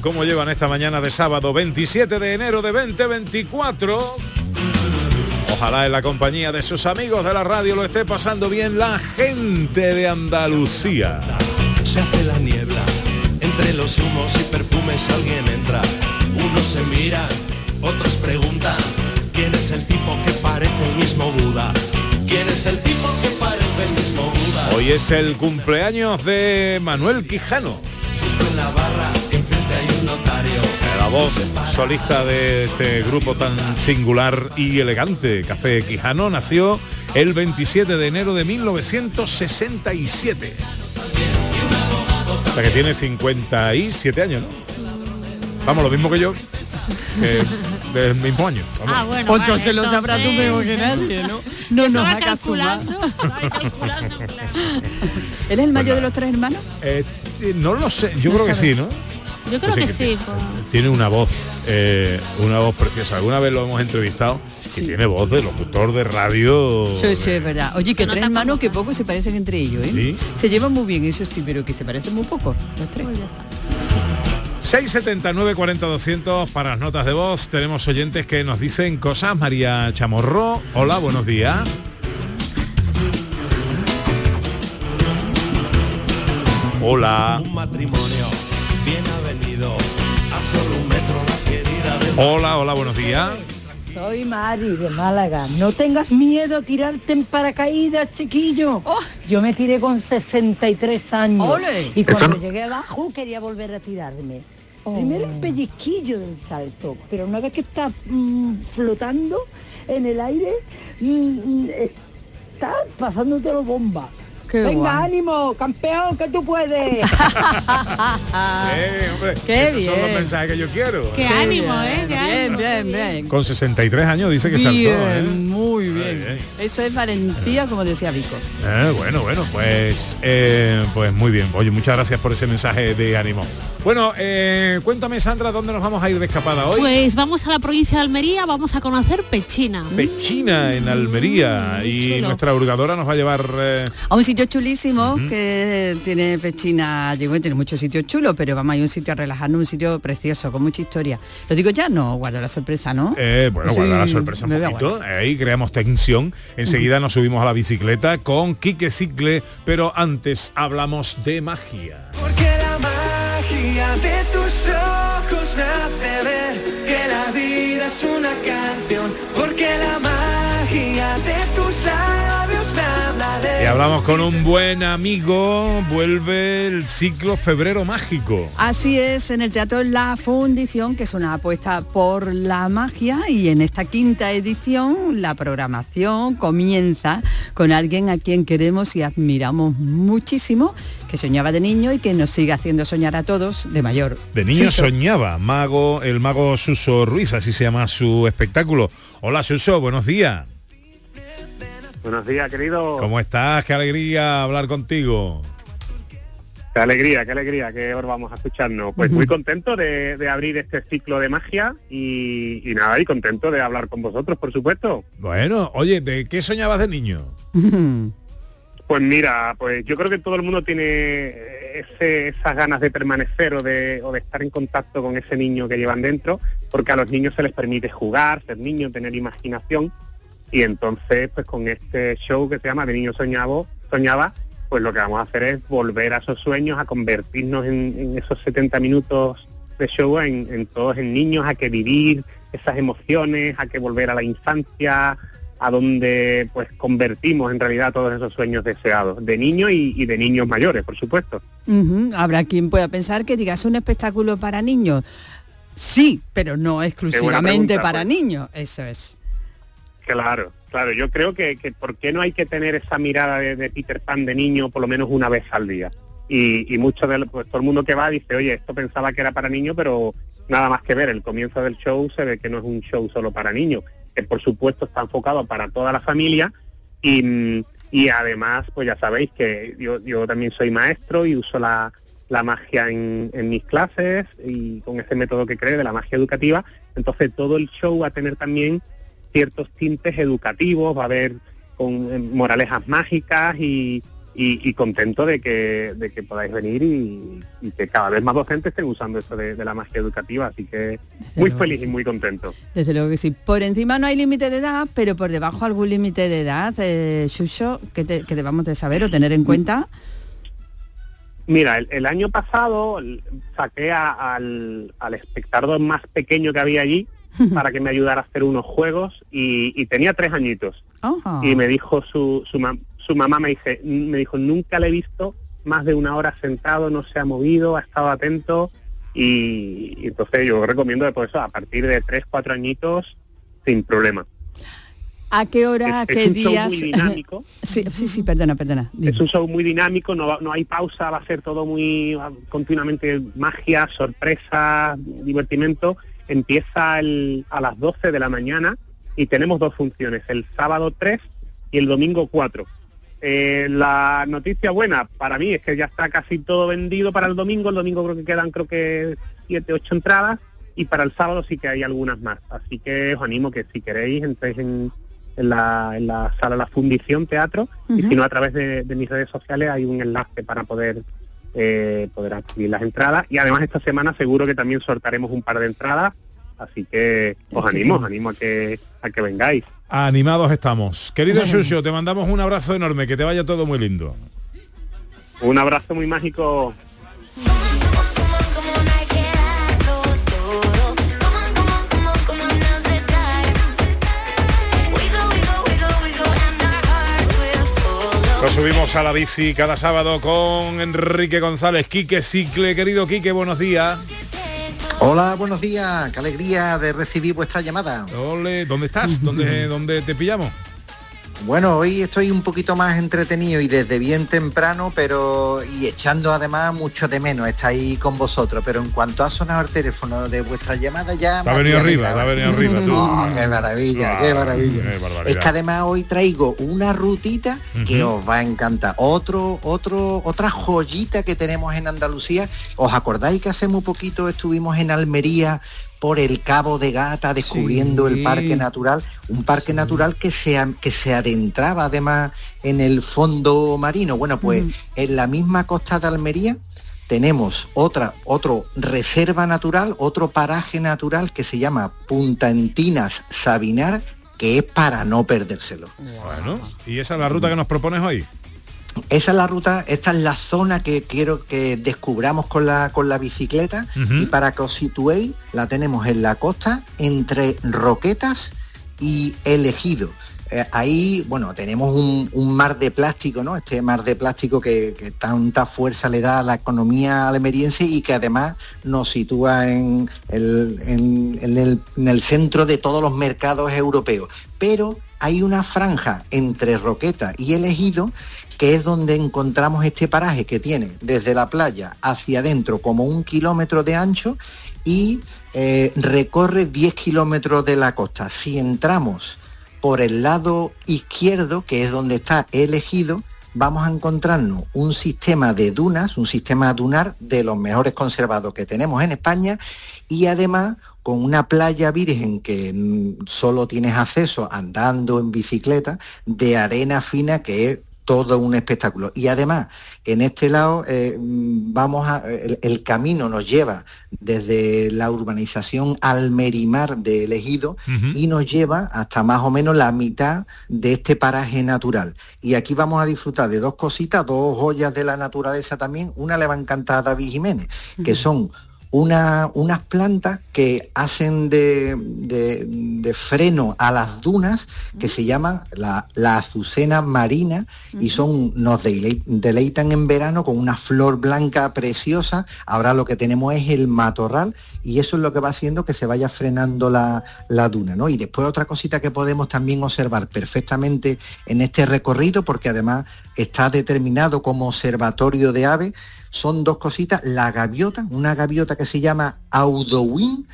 ¿Cómo llevan esta mañana de sábado 27 de enero de 2024? Ojalá en la compañía de sus amigos de la radio lo esté pasando bien la gente de Andalucía. Se hace la niebla, entre los humos y perfumes alguien entra. Unos se miran, otros preguntan, ¿quién es el tipo que parece el mismo Buda? ¿Quién es el tipo que parece el mismo Buda? Hoy es el cumpleaños de Manuel Quijano, Justo en la barra. La voz solista de este grupo tan singular y elegante. Café Quijano nació el 27 de enero de 1967. O sea que tiene 57 años, ¿no? Vamos, lo mismo que yo, que del mismo año. vamos. Ah, bueno, Pues vale, entonces lo sabrás tú mejor que nadie, ¿no? No nos hagas calculando, estaba calculando, claro. ¿Él es el mayor de los tres hermanos? Eh, no lo sé, yo creo que sí, ¿no? Yo creo que sí, sí. pues. Tiene una voz, eh, una voz preciosa. Alguna vez lo hemos entrevistado Sí. y tiene voz de locutor de radio. Sí, sí, es verdad. Oye, que Se tres hermanos que que- poco se parecen entre ellos, ¿eh? Sí. Se llevan muy bien, eso sí, pero que se parecen muy poco, los tres. Pues ya está. 679 40 200 para las notas de voz. Tenemos oyentes que nos dicen cosas. María Chamorro, hola, buenos días. Hola. Un matrimonio Hola, hola, buenos días. Soy Mari de Málaga. No tengas miedo a tirarte en paracaídas, chiquillo. Oh. Yo me tiré con 63 años. Ole. Y cuando no- llegué abajo quería volver a tirarme. Oh. Primero el pellizquillo del salto, pero una vez que estás mm, flotando en el aire, mm, mm, estás pasándotelo bomba. Qué Venga, guay. ánimo, campeón, que tú puedes. Eh, hombre, Qué esos son los bien. mensajes que yo quiero. Qué Qué ánimo, bien, ¿eh? Qué Bien, ánimo, bien, bien. Con 63 años dice que saltó, ¿eh? Bien, muy bien. Ay, ay. Eso es valentía, como decía Vico. Eh, bueno, bueno, pues, eh, pues muy bien. Oye, muchas gracias por ese mensaje de ánimo. Bueno, eh, cuéntame, Sandra, ¿dónde nos vamos a ir de escapada hoy? Pues vamos a la provincia de Almería, vamos a conocer Pechina. Pechina, en Almería. Mm, y chulo. nuestra hurgadora nos va a llevar... eh, A un sitio chulísimo que tiene Pechina, llegó y tiene muchos sitios chulos, pero vamos a un sitio a relajarnos, un sitio precioso, con mucha historia. Lo digo ya, no, guardo la sorpresa, ¿no? eh, bueno, Sí, guarda la sorpresa un poquito. Ahí creamos tensión. Enseguida nos subimos a la bicicleta con Quique Cicle, pero antes hablamos de magia. Porque la magia de tus ojos me hace ver hablamos con un buen amigo. Vuelve el ciclo Febrero Mágico. Así es, en el Teatro La Fundición, que es una apuesta por la magia, y en esta quinta edición la programación comienza con alguien a quien queremos y admiramos muchísimo, que soñaba de niño y que nos sigue haciendo soñar a todos de mayor. De niño Suso. soñaba, mago, el mago Suso Ruiz, así se llama su espectáculo. Hola Suso, buenos días. Buenos días, querido. ¿Cómo estás? Qué alegría hablar contigo. Qué alegría, qué alegría que ahora vamos a escucharnos. Pues muy contento de, de abrir este ciclo de magia y, y nada, y contento de hablar con vosotros, por supuesto. Bueno, oye, ¿de qué soñabas de niño? Pues mira, pues yo creo que todo el mundo tiene ese- esas ganas de permanecer o de, o de estar en contacto con ese niño que llevan dentro, porque a los niños se les permite jugar, ser niños, tener imaginación, y entonces pues con este show que se llama De Niño Soñaba, soñaba pues lo que vamos a hacer es volver a esos sueños, a convertirnos en, en esos 70 minutos de show en, en todos en niños, a que vivir esas emociones, a que volver a la infancia, a donde pues convertimos en realidad todos esos sueños deseados, de niños y, y de niños mayores, por supuesto. Habrá quien pueda pensar que digas un espectáculo para niños. Sí, pero no exclusivamente pregunta, para pues. niños, eso es. Claro, claro, yo creo que, que ¿por qué no hay que tener esa mirada de, Peter Pan de niño por lo menos una vez al día? Y, y mucho de pues, todo el mundo que va dice, oye, esto pensaba que era para niños, pero nada más que ver, el comienzo del show se ve que no es un show solo para niños, que por supuesto está enfocado para toda la familia y, y además, pues ya sabéis que yo, yo también soy maestro y uso la, la magia en, en mis clases y con ese método que creo de la magia educativa, entonces todo el show va a tener también ciertos tintes educativos, va a haber con eh, moralejas mágicas y, y- y contento de que, de que podáis venir y, y que cada vez más docentes estén usando esto de, de la magia educativa, así que muy feliz y muy contento. Desde luego que sí. Por encima no hay límite de edad, pero por debajo algún límite de edad, eh, Xuxo, que, te- que debamos de saber o tener en cuenta. Mira, el, el año pasado saqué a- al, al espectador más pequeño que había allí para que me ayudara a hacer unos juegos y, y tenía tres añitos. Y me dijo su, su, mam- su mamá me dice me dijo nunca le he visto más de una hora sentado no se ha movido ha estado atento y, y entonces yo recomiendo pues eso a partir de tres cuatro añitos sin problema ¿A qué hora, a es, es qué un show muy dinámico sí, sí, sí, perdona, perdona. Dime. es un show muy dinámico no, no hay pausa va a ser todo muy continuamente magia sorpresa divertimento empieza el- a las 12 de la mañana y tenemos dos funciones el sábado 3 y el domingo 4 Eh, la noticia buena para mí es que ya está casi todo vendido para el domingo. El domingo creo que quedan creo que siete, ocho entradas y para el sábado sí que hay algunas más. Así que os animo que si queréis entréis en, en la, en la sala La Fundición Teatro y si no a través de, de mis redes sociales hay un enlace para poder eh, poder adquirir las entradas y además esta semana seguro que también sortaremos un par de entradas. Así que os animo, os animo a que a que vengáis. Animados estamos. Querido Xuxo, te mandamos un abrazo enorme, que te vaya todo muy lindo. Un abrazo muy mágico. Nos subimos a la bici cada sábado con Enrique González, Quique Cicle, querido Quique, buenos días. Hola, buenos días. Qué alegría de recibir vuestra llamada. Ole, ¿dónde estás? ¿Dónde, ¿Dónde te pillamos? Bueno, hoy estoy un poquito más entretenido y desde bien temprano, pero y echando además mucho de menos estar ahí con vosotros. Pero en cuanto ha sonado el teléfono de vuestra llamada ya... Te ha venido arriba, te ha venido arriba tú. Oh, qué maravilla, qué Ah, maravilla. qué barbaridad. Es que además hoy traigo una rutita que os va a encantar. Otro, otro, otra joyita que tenemos en Andalucía. ¿Os acordáis que hace muy poquito estuvimos en Almería por el Cabo de Gata descubriendo Sí. el parque natural? Un parque natural que se, que se adentraba además en el fondo marino. Bueno, pues Mm. en la misma costa de Almería tenemos otra, otro reserva natural, otro paraje natural que se llama Punta Entinas Sabinar, que es para no perdérselo. Bueno, ¿y esa es la ruta que nos propones hoy? Esa es la ruta, esta es la zona que quiero que descubramos con la, con la bicicleta y para que os situéis, la tenemos en la costa entre Roquetas y El Ejido. Eh, ahí, bueno, tenemos un, un mar de plástico, ¿no? Este mar de plástico que, que tanta fuerza le da a la economía almeriense y que además nos sitúa en el, en- en el- en el centro de todos los mercados europeos. Pero hay una franja entre Roqueta y El Ejido que es donde encontramos este paraje que tiene desde la playa hacia adentro como un kilómetro de ancho y eh, recorre 10 kilómetros de la costa. Si entramos por el lado izquierdo, que es donde está elegido, vamos a encontrarnos un sistema de dunas, un sistema dunar de los mejores conservados que tenemos en España y además con una playa virgen que mm, solo tienes acceso andando en bicicleta, de arena fina que es todo un espectáculo. Y además, en este lado, eh, vamos a, el, el camino nos lleva desde la urbanización Almerimar de Elegido y nos lleva hasta más o menos la mitad de este paraje natural. Y aquí vamos a disfrutar de dos cositas, dos joyas de la naturaleza también. Una le va a encantar a David Jiménez, que son una- unas plantas que hacen de, de- de freno a las dunas que se llaman la, la azucena marina y son nos delei- deleitan en verano con una flor blanca preciosa. Ahora lo que tenemos es el matorral y eso es lo que va haciendo que se vaya frenando la, la duna. ¿no? Y después otra cosita que podemos también observar perfectamente en este recorrido, porque además está determinado como observatorio de aves, son dos cositas, la gaviota, una gaviota que se llama Audouin,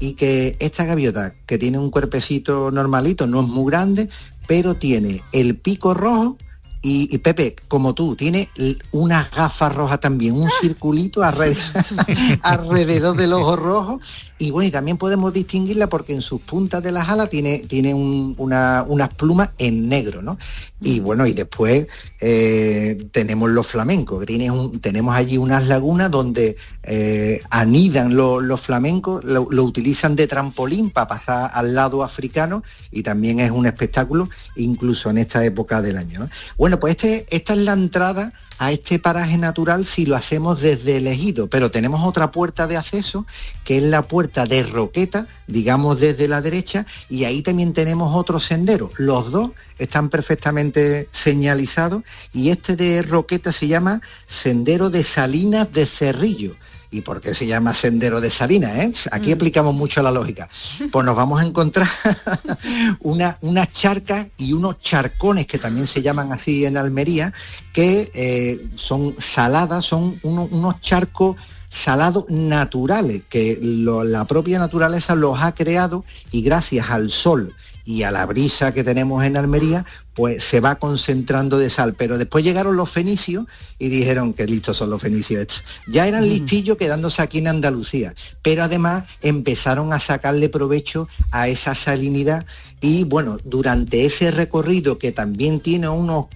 y que esta gaviota, que tiene un cuerpecito normalito, no es muy grande, pero tiene el pico rojo y, y Pepe, como tú, tiene unas gafas rojas también, un circulito alrededor, alrededor del ojo rojo. Y bueno, y también podemos distinguirla porque en sus puntas de las alas tiene, tiene un- una- unas plumas en negro, ¿no? Y bueno, y después eh, tenemos los flamencos, que tiene un- tenemos allí unas lagunas donde eh, anidan lo- los flamencos, lo, lo utilizan de trampolín para pasar al lado africano y también es un espectáculo incluso en esta época del año. ¿no? Bueno, pues este, esta es la entrada a este paraje natural si lo hacemos desde el ejido, pero tenemos otra puerta de acceso que es la puerta de Roqueta, digamos desde la derecha, y ahí también tenemos otro sendero. Los dos están perfectamente señalizados y este de Roqueta se llama Sendero de Salinas de Cerrillo. ¿Y por qué se llama Sendero de Salinas? eh? Aquí aplicamos mucho la lógica. Pues nos vamos a encontrar una, unas charcas y unos charcones que también se llaman así en Almería, que eh, son saladas, son uno- unos charcos salados naturales, que lo- la propia naturaleza los ha creado y gracias al sol y a la brisa que tenemos en Almería, pues se va concentrando de sal. Pero después llegaron los fenicios y dijeron que listos son los fenicios estos. Ya eran listillos quedándose aquí en Andalucía, pero además empezaron a sacarle provecho a esa salinidad y bueno, durante ese recorrido que también tiene unos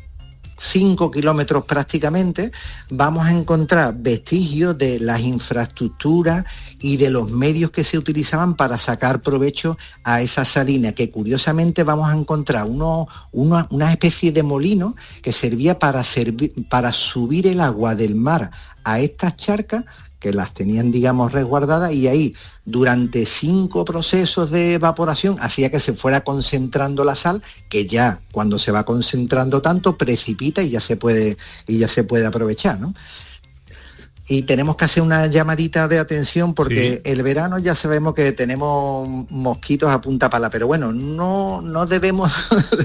5 kilómetros prácticamente, vamos a encontrar vestigios de las infraestructuras y de los medios que se utilizaban para sacar provecho a esa salina, que curiosamente vamos a encontrar uno, una especie de molino que servía para, servir, para subir el agua del mar a estas charcas que las tenían, digamos, resguardadas y ahí durante cinco procesos de evaporación hacía que se fuera concentrando la sal, que ya cuando se va concentrando tanto precipita y ya se puede, y ya se puede aprovechar, ¿no? Y tenemos que hacer una llamadita de atención porque el verano ya sabemos que tenemos mosquitos a punta pala, pero bueno, no, no debemos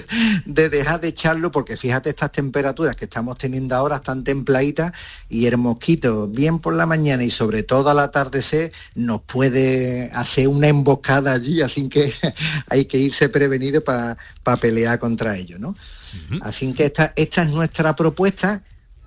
de dejar de echarlo porque fíjate estas temperaturas que estamos teniendo ahora están templaditas y el mosquito bien por la mañana y sobre todo al atardecer nos puede hacer una emboscada allí, así que hay que irse prevenido para pelear contra ello, ¿no? Así que esta, esta es nuestra propuesta.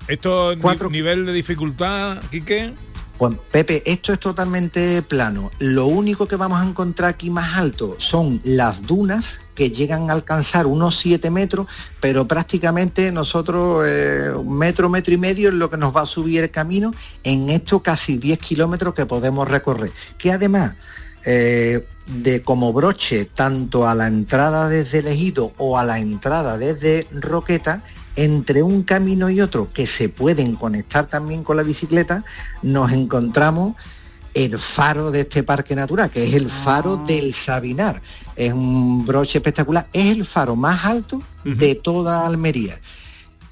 ¿Esto ni- nivel de dificultad, Quique? Pues Pepe, esto es totalmente plano. Lo único que vamos a encontrar aquí más alto son las dunas que llegan a alcanzar unos 7 metros, pero prácticamente nosotros eh, un metro, metro y medio es lo que nos va a subir el camino en estos casi 10 kilómetros que podemos recorrer. Que además eh, de como broche tanto a la entrada desde el ejido o a la entrada desde Roqueta, entre un camino y otro que se pueden conectar también con la bicicleta, nos encontramos el faro de este parque natural, que es el faro del Sabinar. Es un broche espectacular, es el faro más alto de toda Almería.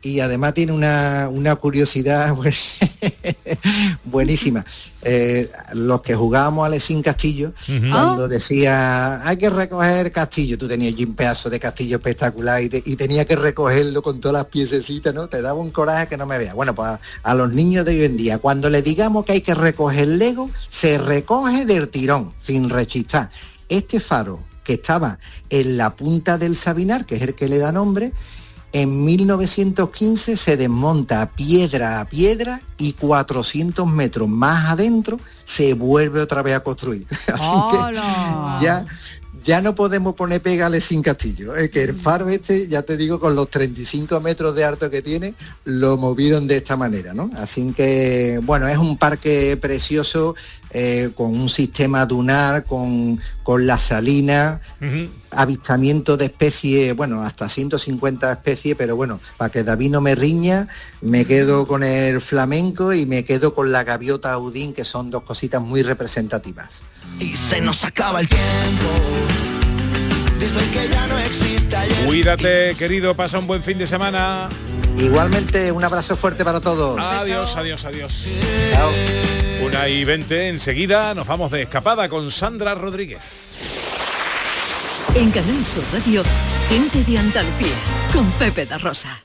Y además tiene una, una curiosidad buenísima. Eh, los que jugábamos al Sin Castillo, cuando decía hay que recoger castillo, tú tenías un pedazo de castillo espectacular y, te- y tenía que recogerlo con todas las piececitas, ¿no? Te daba un coraje que no me veas. Bueno, pues a, a los niños de hoy en día, cuando le digamos que hay que recoger Lego, se recoge del tirón, sin rechistar. Este faro que estaba en la punta del Sabinar, que es el que le da nombre, en 1915 se desmonta piedra a piedra y 400 metros más adentro se vuelve otra vez a construir. Así que ya, ya no podemos poner pegales sin castillo. Es que el faro este, ya te digo, con los 35 metros de alto que tiene, lo movieron de esta manera, ¿no? Así que, bueno, es un parque precioso. Eh, con un sistema dunar, con, con la salina, avistamiento de especies, bueno, hasta 150 especies, pero bueno, para que David no me riña, me quedo con el flamenco y me quedo con la gaviota audín, que son dos cositas muy representativas. Y se nos acaba el tiempo. Desde que ya no existe ayer. Cuídate, querido, pasa un buen fin de semana. Igualmente, un abrazo fuerte para todos. Adiós, adiós, adiós. Chao. Una y 20 enseguida nos vamos de escapada con Sandra Rodríguez. En Canal Sur Radio, gente de Andalucía, con Pepe da Rosa.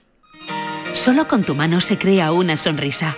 Solo con tu mano se crea una sonrisa.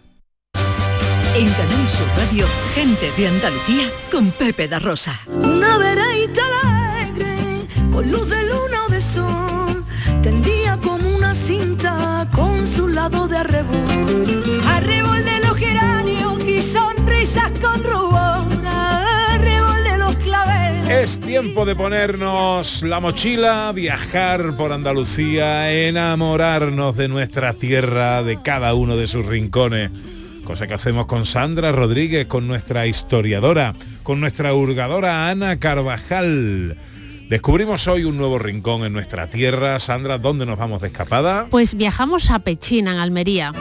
En Canal Sur Radio, gente de Andalucía con Pepe da Rosa. Una vereita alegre, con luz de luna o de sol, tendía como una cinta con su lado de arrebol. Arrebol de los geranios y sonrisas con rubor, arrebol de los claveles. Es tiempo de ponernos la mochila, viajar por Andalucía, enamorarnos de nuestra tierra, de cada uno de sus rincones. Cosa que hacemos con Sandra Rodríguez, con nuestra historiadora, con nuestra hurgadora Ana Carvajal. Descubrimos hoy un nuevo rincón en nuestra tierra. Sandra, ¿dónde nos vamos de escapada? Pues viajamos a Pechina, en Almería.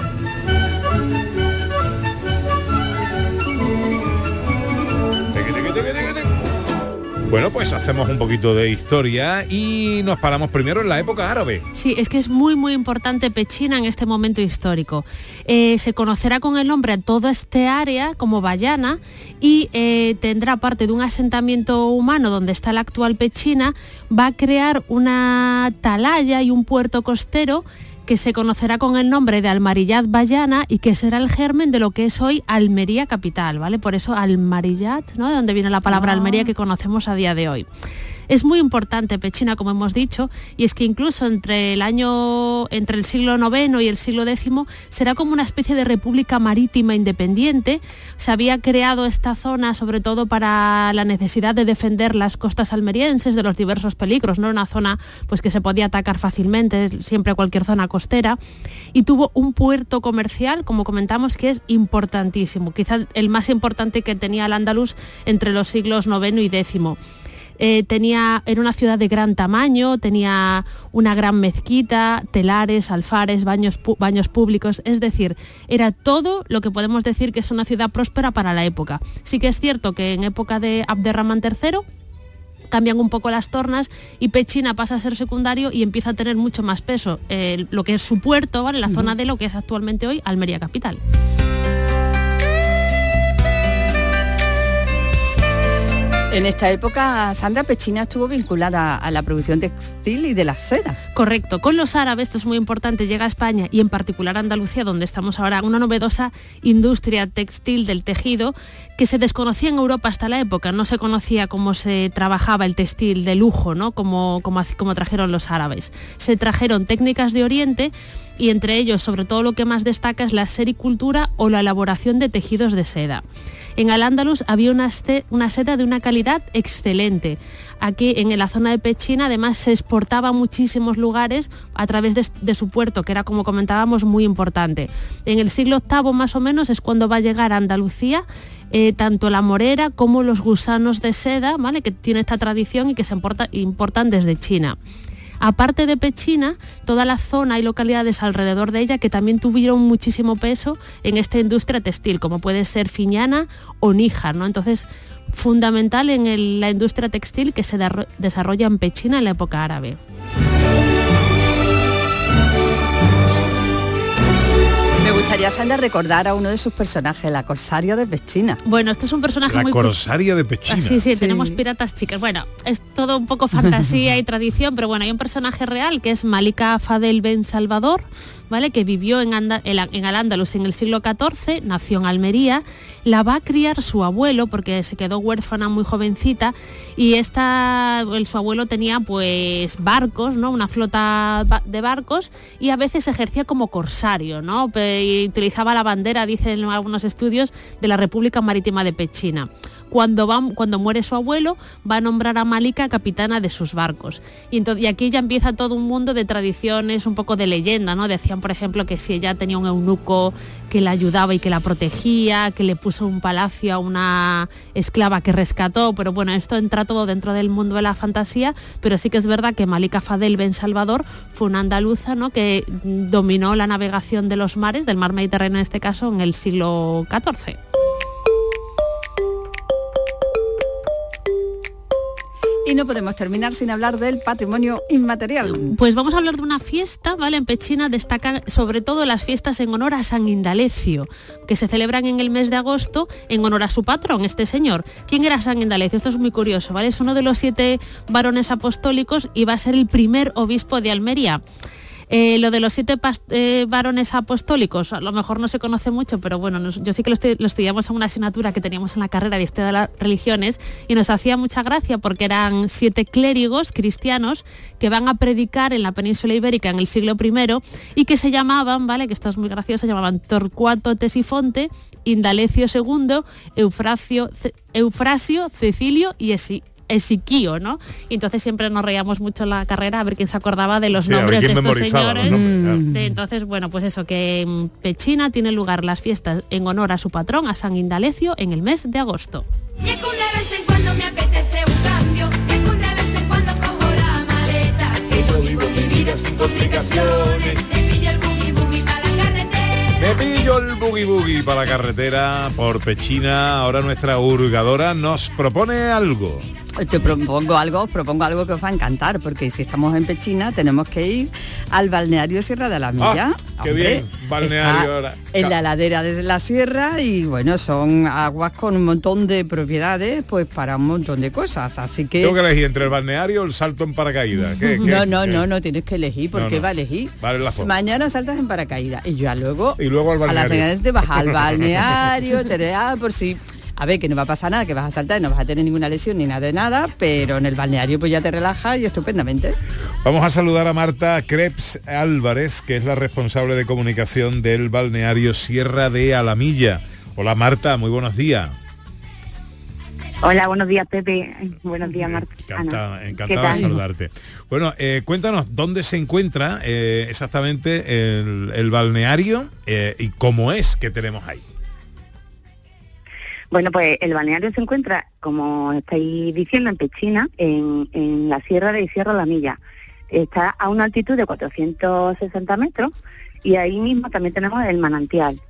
Bueno, pues hacemos un poquito de historia y nos paramos primero en la época árabe. Sí, es que es muy muy importante Pechina en este momento histórico. Eh, se conocerá con el nombre a toda este área como Bayana y eh, tendrá parte de un asentamiento humano donde está la actual Pechina, va a crear una atalaya y un puerto costero que se conocerá con el nombre de Almarillat Bayana y que será el germen de lo que es hoy Almería capital, ¿vale? Por eso Almarillat, ¿no? De donde viene la palabra Almería que conocemos a día de hoy. Es muy importante Pechina, como hemos dicho, y es que incluso entre el año, entre el siglo IX y el siglo X será como una especie de república marítima independiente. Se había creado esta zona sobre todo para la necesidad de defender las costas almerienses de los diversos peligros, no una zona pues que se podía atacar fácilmente, siempre cualquier zona costera, y tuvo un puerto comercial, como comentamos, que es importantísimo, quizás el más importante que tenía el Andaluz entre los siglos IX y X. Eh, tenía, era una ciudad de gran tamaño, tenía una gran mezquita, telares, alfares, baños, baños públicos, es decir, era todo lo que podemos decir que es una ciudad próspera para la época. Sí que es cierto que en época de Abderramán III cambian un poco las tornas y Pechina pasa a ser secundario y empieza a tener mucho más peso eh, lo que es su puerto, ¿vale? la zona de lo que es actualmente hoy Almería Capital. En esta época, Sandra Pechina estuvo vinculada a la producción textil y de la seda. Correcto, con los árabes, esto es muy importante, llega a España y en particular a Andalucía, donde estamos ahora, una novedosa industria textil del tejido que se desconocía en Europa hasta la época, no se conocía cómo se trabajaba el textil de lujo, ¿no? como, como, como trajeron los árabes. Se trajeron técnicas de Oriente y entre ellos sobre todo lo que más destaca es la sericultura o la elaboración de tejidos de seda. En Al-Ándalus había una, una seda de una calidad excelente. Aquí en la zona de Pechina además se exportaba a muchísimos lugares a través de, su puerto, que era como comentábamos muy importante. En el siglo VIII más o menos es cuando va a llegar a Andalucía eh, tanto la morera como los gusanos de seda, ¿vale? que tiene esta tradición y que se importan desde China aparte de Pechina, toda la zona y localidades alrededor de ella que también tuvieron muchísimo peso en esta industria textil, como puede ser Fiñana o Níjar, ¿no? Entonces, fundamental en la industria textil que se desarrolla en Pechina en la época árabe. Me gustaría, Sandra, recordar a uno de sus personajes, la corsaria de Pechina. Bueno, este es un personaje la muy... corsaria de Pechina. Ah, sí, sí, tenemos piratas chicas. Bueno, es todo un poco fantasía y tradición, pero bueno, hay un personaje real que es Malika Fadel Ben Salvador, ¿vale? que vivió en, en Al-Ándalus en el siglo XIV, nació en Almería, la va a criar su abuelo porque se quedó huérfana muy jovencita y esta, el, su abuelo tenía pues barcos, ¿no? una flota de barcos y a veces ejercía como corsario, ¿no? y utilizaba la bandera, dicen algunos estudios, de la República Marítima de Pechina cuando, va, cuando muere su abuelo, va a nombrar a Malika capitana de sus barcos. Y, entonces, aquí ya empieza todo un mundo de tradiciones, un poco de leyenda, ¿no? Decían, por ejemplo, que si ella tenía un eunuco que la ayudaba y que la protegía, que le puso un palacio a una esclava que rescató, pero bueno, esto entra todo dentro del mundo de la fantasía, pero sí que es verdad que Malika Fadel Ben Salvador fue una andaluza ¿no? que dominó la navegación de los mares, del mar Mediterráneo en este caso, en el siglo XIV. Y no podemos terminar sin hablar del patrimonio inmaterial. Pues vamos a hablar de una fiesta, ¿vale? En Pechina destacan sobre todo las fiestas en honor a San Indalecio, que se celebran en el mes de agosto en honor a su patrón, este señor. ¿Quién era San Indalecio? Esto es muy curioso, ¿vale? Es uno de los siete varones apostólicos y va a ser el primer obispo de Almería. Eh, lo de los siete eh, varones apostólicos, a lo mejor no se conoce mucho, pero bueno, yo sí que lo, estudiamos en una asignatura que teníamos en la carrera de Historia de las Religiones y nos hacía mucha gracia porque eran siete clérigos cristianos que van a predicar en la península ibérica en el siglo I y que se llamaban, ¿vale? Que esto es muy gracioso, se llamaban Torcuato Tesifonte, Indalecio II, Eufrasio, Cecilio y Esi, Esiquío, ¿no? Y entonces siempre nos reíamos mucho en la carrera a ver quién se acordaba de los nombres de estos señores. entonces, bueno, pues eso, que en Pechina tiene lugar las fiestas en honor a su patrón, a San Indalecio, en el mes de agosto. sin complicaciones me pillo el boogie boogie para la carretera por Pechina. Ahora nuestra hurgadora nos propone algo. Te propongo algo, propongo algo que os va a encantar, porque si estamos en Pechina tenemos que ir al balneario Sierra de la Milla. Ah, qué bien, balneario ahora. En la ladera de la sierra y bueno, son aguas con un montón de propiedades, pues para un montón de cosas. Así que. Tengo que elegir entre el balneario o el salto en paracaídas. no, no, no, no tienes que elegir, porque va a elegir. Mañana saltas en paracaídas y ya luego y luego al balneario. A las señales te vas al balneario, te da por si a ver, que no va a pasar nada, que vas a saltar y no vas a tener ninguna lesión ni nada de nada, pero en el balneario pues ya te relajas y estupendamente. Vamos a saludar a Marta Krebs Álvarez, que es la responsable de comunicación del balneario Sierra de Alamilla. Hola Marta, muy buenos días. Hola, buenos días Pepe. Buenos días Marta. Encantado, de saludarte. Bueno, eh, cuéntanos dónde se encuentra eh, exactamente el, balneario eh, y cómo es que tenemos ahí. Bueno, pues el balneario se encuentra, como estáis diciendo, en Pechina, en, la Sierra de Sierra La Milla. Está a una altitud de 460 metros y ahí mismo también tenemos el manantial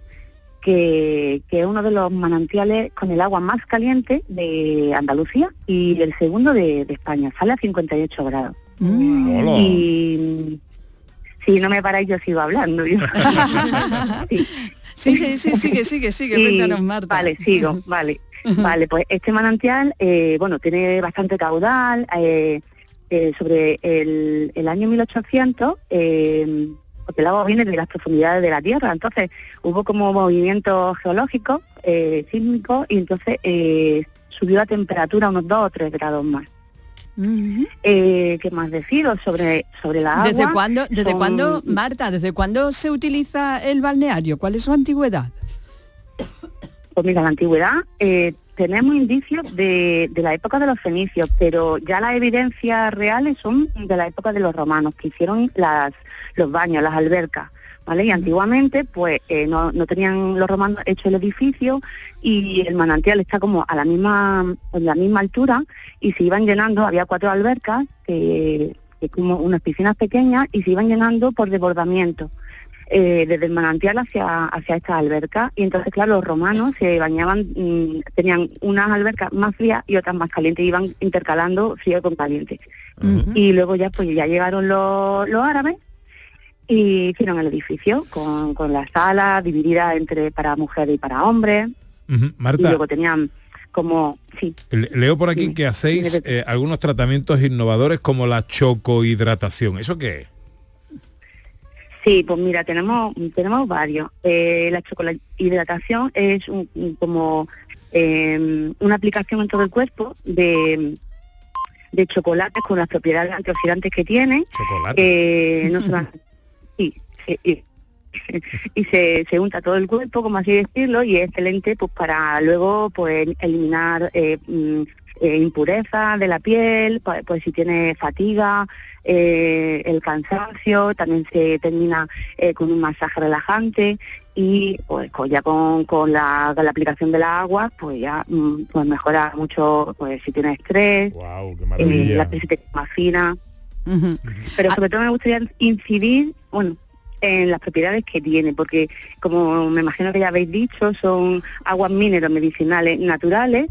que, es uno de los manantiales con el agua más caliente de Andalucía y el segundo de, España. Sale a 58 grados. Mm. Y si no me paráis, yo sigo hablando. sí, sí, sí, sigue, sigue, sigue. Marta. Vale, sigo, vale. Vale, pues este manantial, eh, bueno, tiene bastante caudal. Eh, eh, sobre el, el, año 1800, porque el agua viene de las profundidades de la Tierra. Entonces hubo como movimiento geológico, eh, sísmico, y entonces eh, subió la temperatura unos 2 o 3 grados más. Eh, ¿Qué más deciros sobre, sobre la agua? ¿Desde cuándo, desde Son- cuándo, Marta, desde cuándo se utiliza el balneario? ¿Cuál es su antigüedad? Pues mira, la antigüedad eh, tenemos indicios de, de la época de los fenicios, pero ya las evidencias reales son de la época de los romanos, que hicieron las, los baños, las albercas. ¿Vale? Y antiguamente, pues eh, no, no tenían los romanos hecho el edificio y el manantial está como a la misma, en la misma altura y se iban llenando, había cuatro albercas, que, que como unas piscinas pequeñas, y se iban llenando por desbordamiento eh, desde el manantial hacia, hacia esta alberca. Y entonces, claro, los romanos se bañaban, mm, tenían unas albercas más frías y otras más calientes, iban intercalando frío con caliente. Y luego ya, pues ya llegaron los, los árabes y hicieron el edificio con, con la sala dividida entre para mujeres y para hombres. Ujú. Y Marta, luego tenían como, sí, le- leo por aquí que hacéis eh, algunos tratamientos innovadores como la chocohidratación. ¿Eso qué es? Sí, pues mira, tenemos tenemos varios. Eh, la hidratación es un- como eh, una aplicación en todo el cuerpo de, de chocolates con las propiedades antioxidantes que tiene. Chocolate. Eh, no solamente- sí, sí, y, y se, se unta todo el cuerpo, como así decirlo, y es excelente pues para luego pues eliminar eh, mm, eh, impurezas de la piel, pa- pues si tiene fatiga, eh, el cansancio, también se termina eh, con un masaje relajante y pues ya con, con la, con la aplicación de la agua pues ya mm, pues mejora mucho pues si tienes estrés, maravilla. la piel se te más fina, pero sobre todo me gustaría incidir, bueno, en las propiedades que tiene, porque como me imagino que ya habéis dicho, son aguas mineros medicinales naturales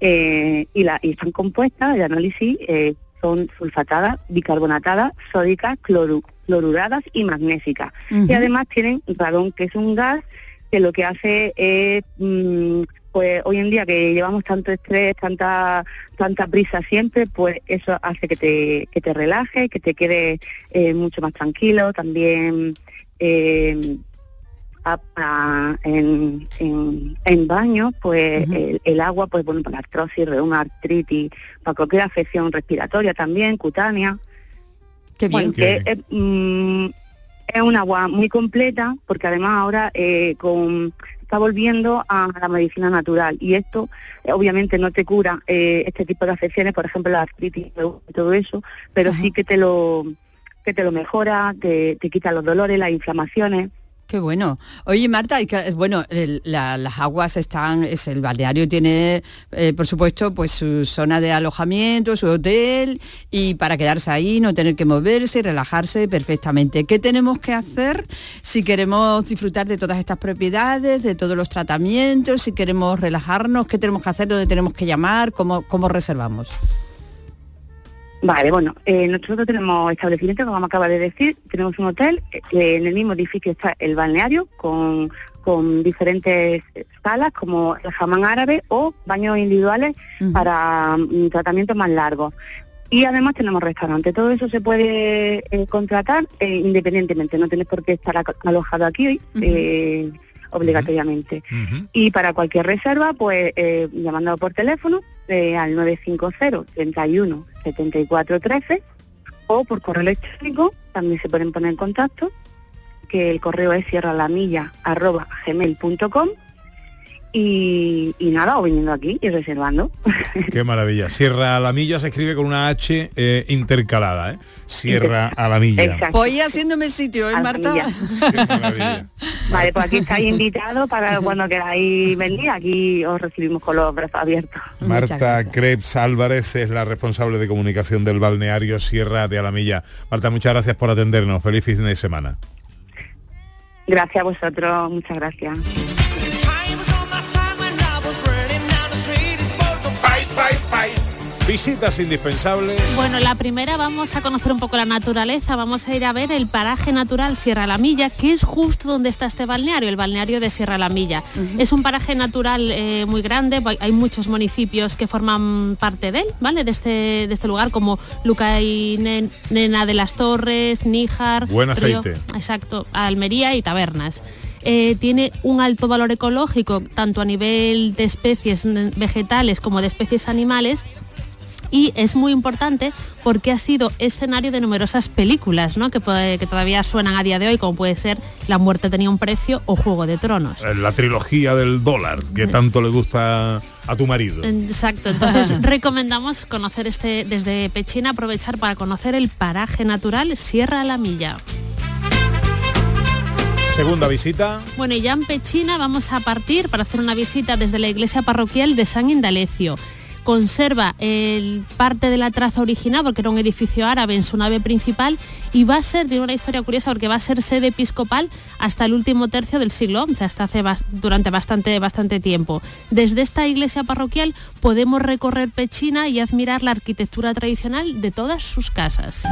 eh, y, la, y están compuestas, de análisis, eh, son sulfatadas, bicarbonatadas, sódicas, cloru- cloruradas y magnésicas. Y además tienen radón, que es un gas que lo que hace es, mm, pues hoy en día que llevamos tanto estrés, tanta tanta prisa siempre, pues eso hace que te, que te relajes, que te quede eh, mucho más tranquilo, también eh, a- a- en, en, en baño, pues el, el agua, pues bueno, para artrosis, reuma, artritis, para cualquier afección respiratoria también, cutánea. Qué Bueno, bien. que es, mm, es un agua muy completa, porque además ahora eh, con está volviendo a la medicina natural y esto eh, obviamente no te cura eh, este tipo de afecciones, por ejemplo la artritis y todo eso, pero sí que te lo que te lo mejora, te, te quita los dolores, las inflamaciones. Qué bueno. Oye, Marta, que- bueno, las aguas están, es el balneario tiene, eh, por supuesto, pues su zona de alojamiento, su hotel, y para quedarse ahí, no tener que moverse y relajarse perfectamente. ¿Qué tenemos que hacer si queremos disfrutar de todas estas propiedades, de todos los tratamientos, si queremos relajarnos? ¿Qué tenemos que hacer? ¿Dónde tenemos que llamar? ¿Cómo, cómo reservamos? Vale, bueno, eh, nosotros tenemos establecimiento, como me acaba de decir, tenemos un hotel, eh, que en el mismo edificio está el balneario con, con diferentes salas como el jamán árabe o baños individuales para mm, tratamientos más largos. Y además tenemos restaurante, todo eso se puede eh, contratar eh, independientemente, no tienes por qué estar alojado aquí eh, obligatoriamente. Y para cualquier reserva, pues eh, llamando por teléfono eh, al 950 31 74 13 o por correo electrónico también se pueden poner en contacto, que el correo es sierralamilla arroba gmail.com y, y nada, o viniendo aquí y reservando. Qué maravilla. Sierra a la milla se escribe con una H eh, intercalada, ¿eh? Sierra a la milla. Voy haciéndome sitio, ¿eh, Marta? Vale, pues aquí estáis invitados para cuando queráis venir, aquí os recibimos con los brazos abiertos. Marta Krebs Álvarez es la responsable de comunicación del balneario Sierra de Alamilla. Marta, muchas gracias por atendernos. Feliz fin de semana. Gracias a vosotros, muchas gracias. Visitas indispensables. Bueno, la primera vamos a conocer un poco la naturaleza, vamos a ir a ver el paraje natural Sierra La Milla, que es justo donde está este balneario, el balneario de Sierra La Milla. Es un paraje natural eh, muy grande, hay muchos municipios que forman parte de él, ¿vale? De este, de este lugar, como Luca y Nen- Nena de las Torres, Níjar, Buen Río- aceite. exacto, Almería y Tabernas. Eh, tiene un alto valor ecológico, tanto a nivel de especies vegetales como de especies animales, y es muy importante porque ha sido escenario de numerosas películas ¿no? que, puede- que todavía suenan a día de hoy, como puede ser La muerte tenía un precio o Juego de Tronos. Eh, La trilogía del dólar, que tanto le gusta a tu marido. Exacto, entonces recomendamos conocer este desde Pechina, aprovechar para conocer el paraje natural Sierra La Milla. Segunda visita. Bueno, y ya en Pechina vamos a partir para hacer una visita desde la iglesia parroquial de San Indalecio. Conserva el parte de la traza original porque era un edificio árabe en su nave principal y va a ser, tiene una historia curiosa porque va a ser sede episcopal hasta el último tercio del siglo XI, hasta hace durante bastante, bastante tiempo. Desde esta iglesia parroquial podemos recorrer Pechina y admirar la arquitectura tradicional de todas sus casas.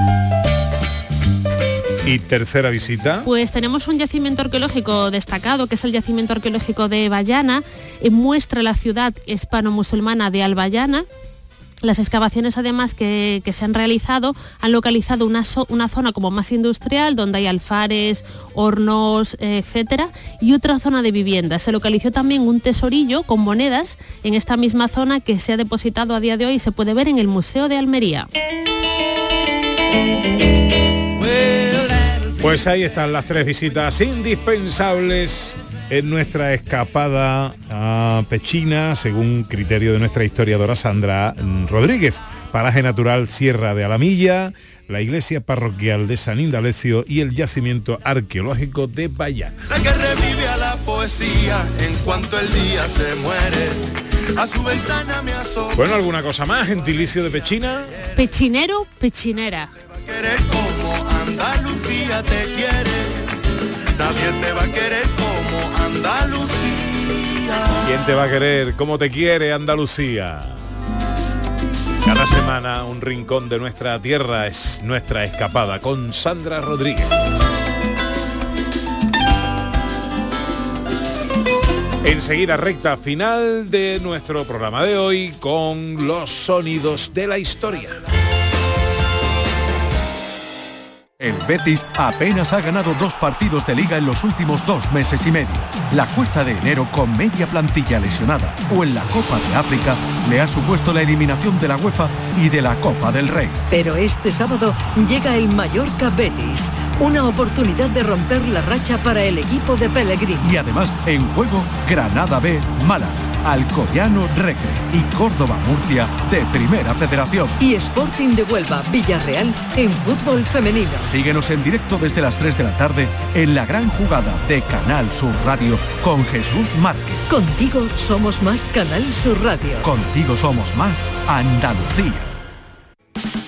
Y tercera visita. Pues tenemos un yacimiento arqueológico destacado, que es el yacimiento arqueológico de Bayana, y muestra la ciudad hispano-musulmana de Albayana. Las excavaciones además que, que se han realizado han localizado una, zona como más industrial, donde hay alfares, hornos, eh, etcétera, y otra zona de viviendas. Se localizó también un tesorillo con monedas en esta misma zona que se ha depositado a día de hoy y se puede ver en el Museo de Almería. Pues ahí están las tres visitas indispensables en nuestra escapada a Pechina, según criterio de nuestra historiadora Sandra Rodríguez. Paraje natural Sierra de Alamilla, la iglesia parroquial de San Indalecio y el yacimiento arqueológico de Bayana. La que revive a la poesía en cuanto el día se muere. A su ventana me asoma. Bueno, ¿alguna cosa más? Gentilicio de Pechina. Pechinero, pechinera. Como Andalucía te quiere. Nadie te va a querer como Andalucía. ¿Quién te va a querer? ¿Cómo te quiere Andalucía? Cada semana un rincón de nuestra tierra es nuestra escapada con Sandra Rodríguez. Enseguida recta final de nuestro programa de hoy con los sonidos de la historia. El Betis apenas ha ganado dos partidos de liga en los últimos dos meses y medio. La cuesta de enero con media plantilla lesionada o en la Copa de África le ha supuesto la eliminación de la UEFA y de la Copa del Rey. Pero este sábado llega el Mallorca Betis, una oportunidad de romper la racha para el equipo de Pellegrini. Y además en juego Granada B, Málaga, Alcoyano Recre y Córdoba Murcia de Primera Federación. Y Sporting de Huelva, Villarreal en fútbol femenino. Síguenos en directo desde las 3 de la tarde en la gran jugada de Canal Sur Radio con Jesús Márquez. Contigo somos más Canal Sur Radio. Contigo somos más Andalucía.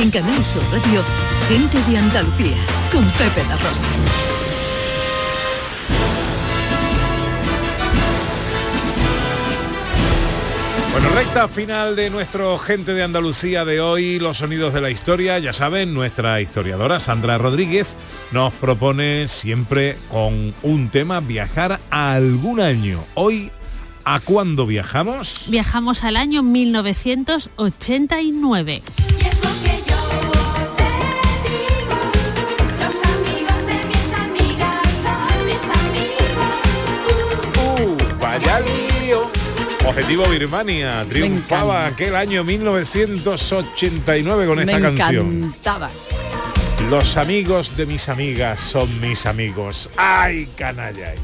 En Canal Sur Radio, gente de Andalucía, con Pepe La Rosa. Bueno, recta final de nuestro Gente de Andalucía de hoy, los sonidos de la historia. Ya saben, nuestra historiadora Sandra Rodríguez nos propone siempre con un tema viajar a algún año. Hoy, ¿a cuándo viajamos? Viajamos al año 1989. Objetivo Birmania triunfaba aquel año 1989 con esta Me canción. encantaba. Los amigos de mis amigas son mis amigos. ¡Ay, canalla!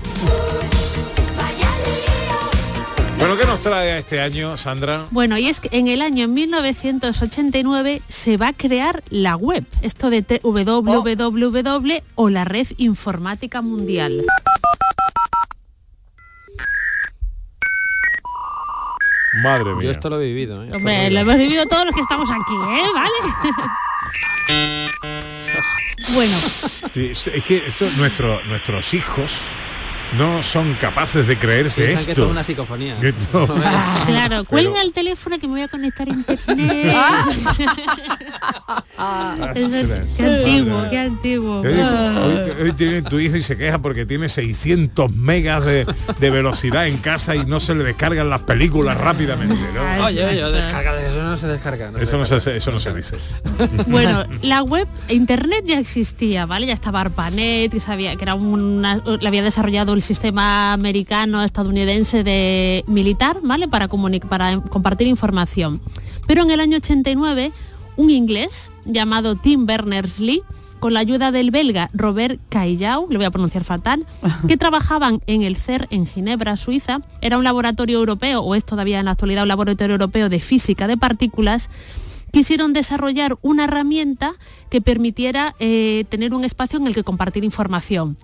Bueno, ¿qué nos trae este año, Sandra? Bueno, y es que en el año 1989 se va a crear la web, esto de T- www o la red informática mundial. Madre mía. Yo esto lo he vivido. ¿eh? Hombre, lo hemos vivido todos los que estamos aquí, ¿eh? ¿Vale? bueno, Sí, es que esto, nuestro- nuestros hijos no son capaces de creerse Piensan esto. es una psicofonía. Que esto- Claro, Pero- cuelga el teléfono que me voy a conectar a internet. Es- Ostras, qué antiguo, qué antiguo. Hoy, hoy- hoy tiene tu hijo y se queja porque tiene 600 megas de, de velocidad en casa y no se le descargan las películas rápidamente. ¿no? Oye, oye, descarga de eso no se descarga. no se Eso no descarga. se, eso no se dice. Bueno, la web, internet ya existía, ¿vale? Ya estaba ARPANET, que sabía que era una, la había desarrollado el sistema americano estadounidense de militar, ¿vale? Para para compartir información. Pero en el año 89, un inglés llamado Tim Berners-Lee con la ayuda del belga Robert Caillau, le voy a pronunciar fatal, que trabajaban en el CER en Ginebra, Suiza. Era un laboratorio europeo, o es todavía en la actualidad un laboratorio europeo de física de partículas, quisieron desarrollar una herramienta que permitiera eh, tener un espacio en el que compartir información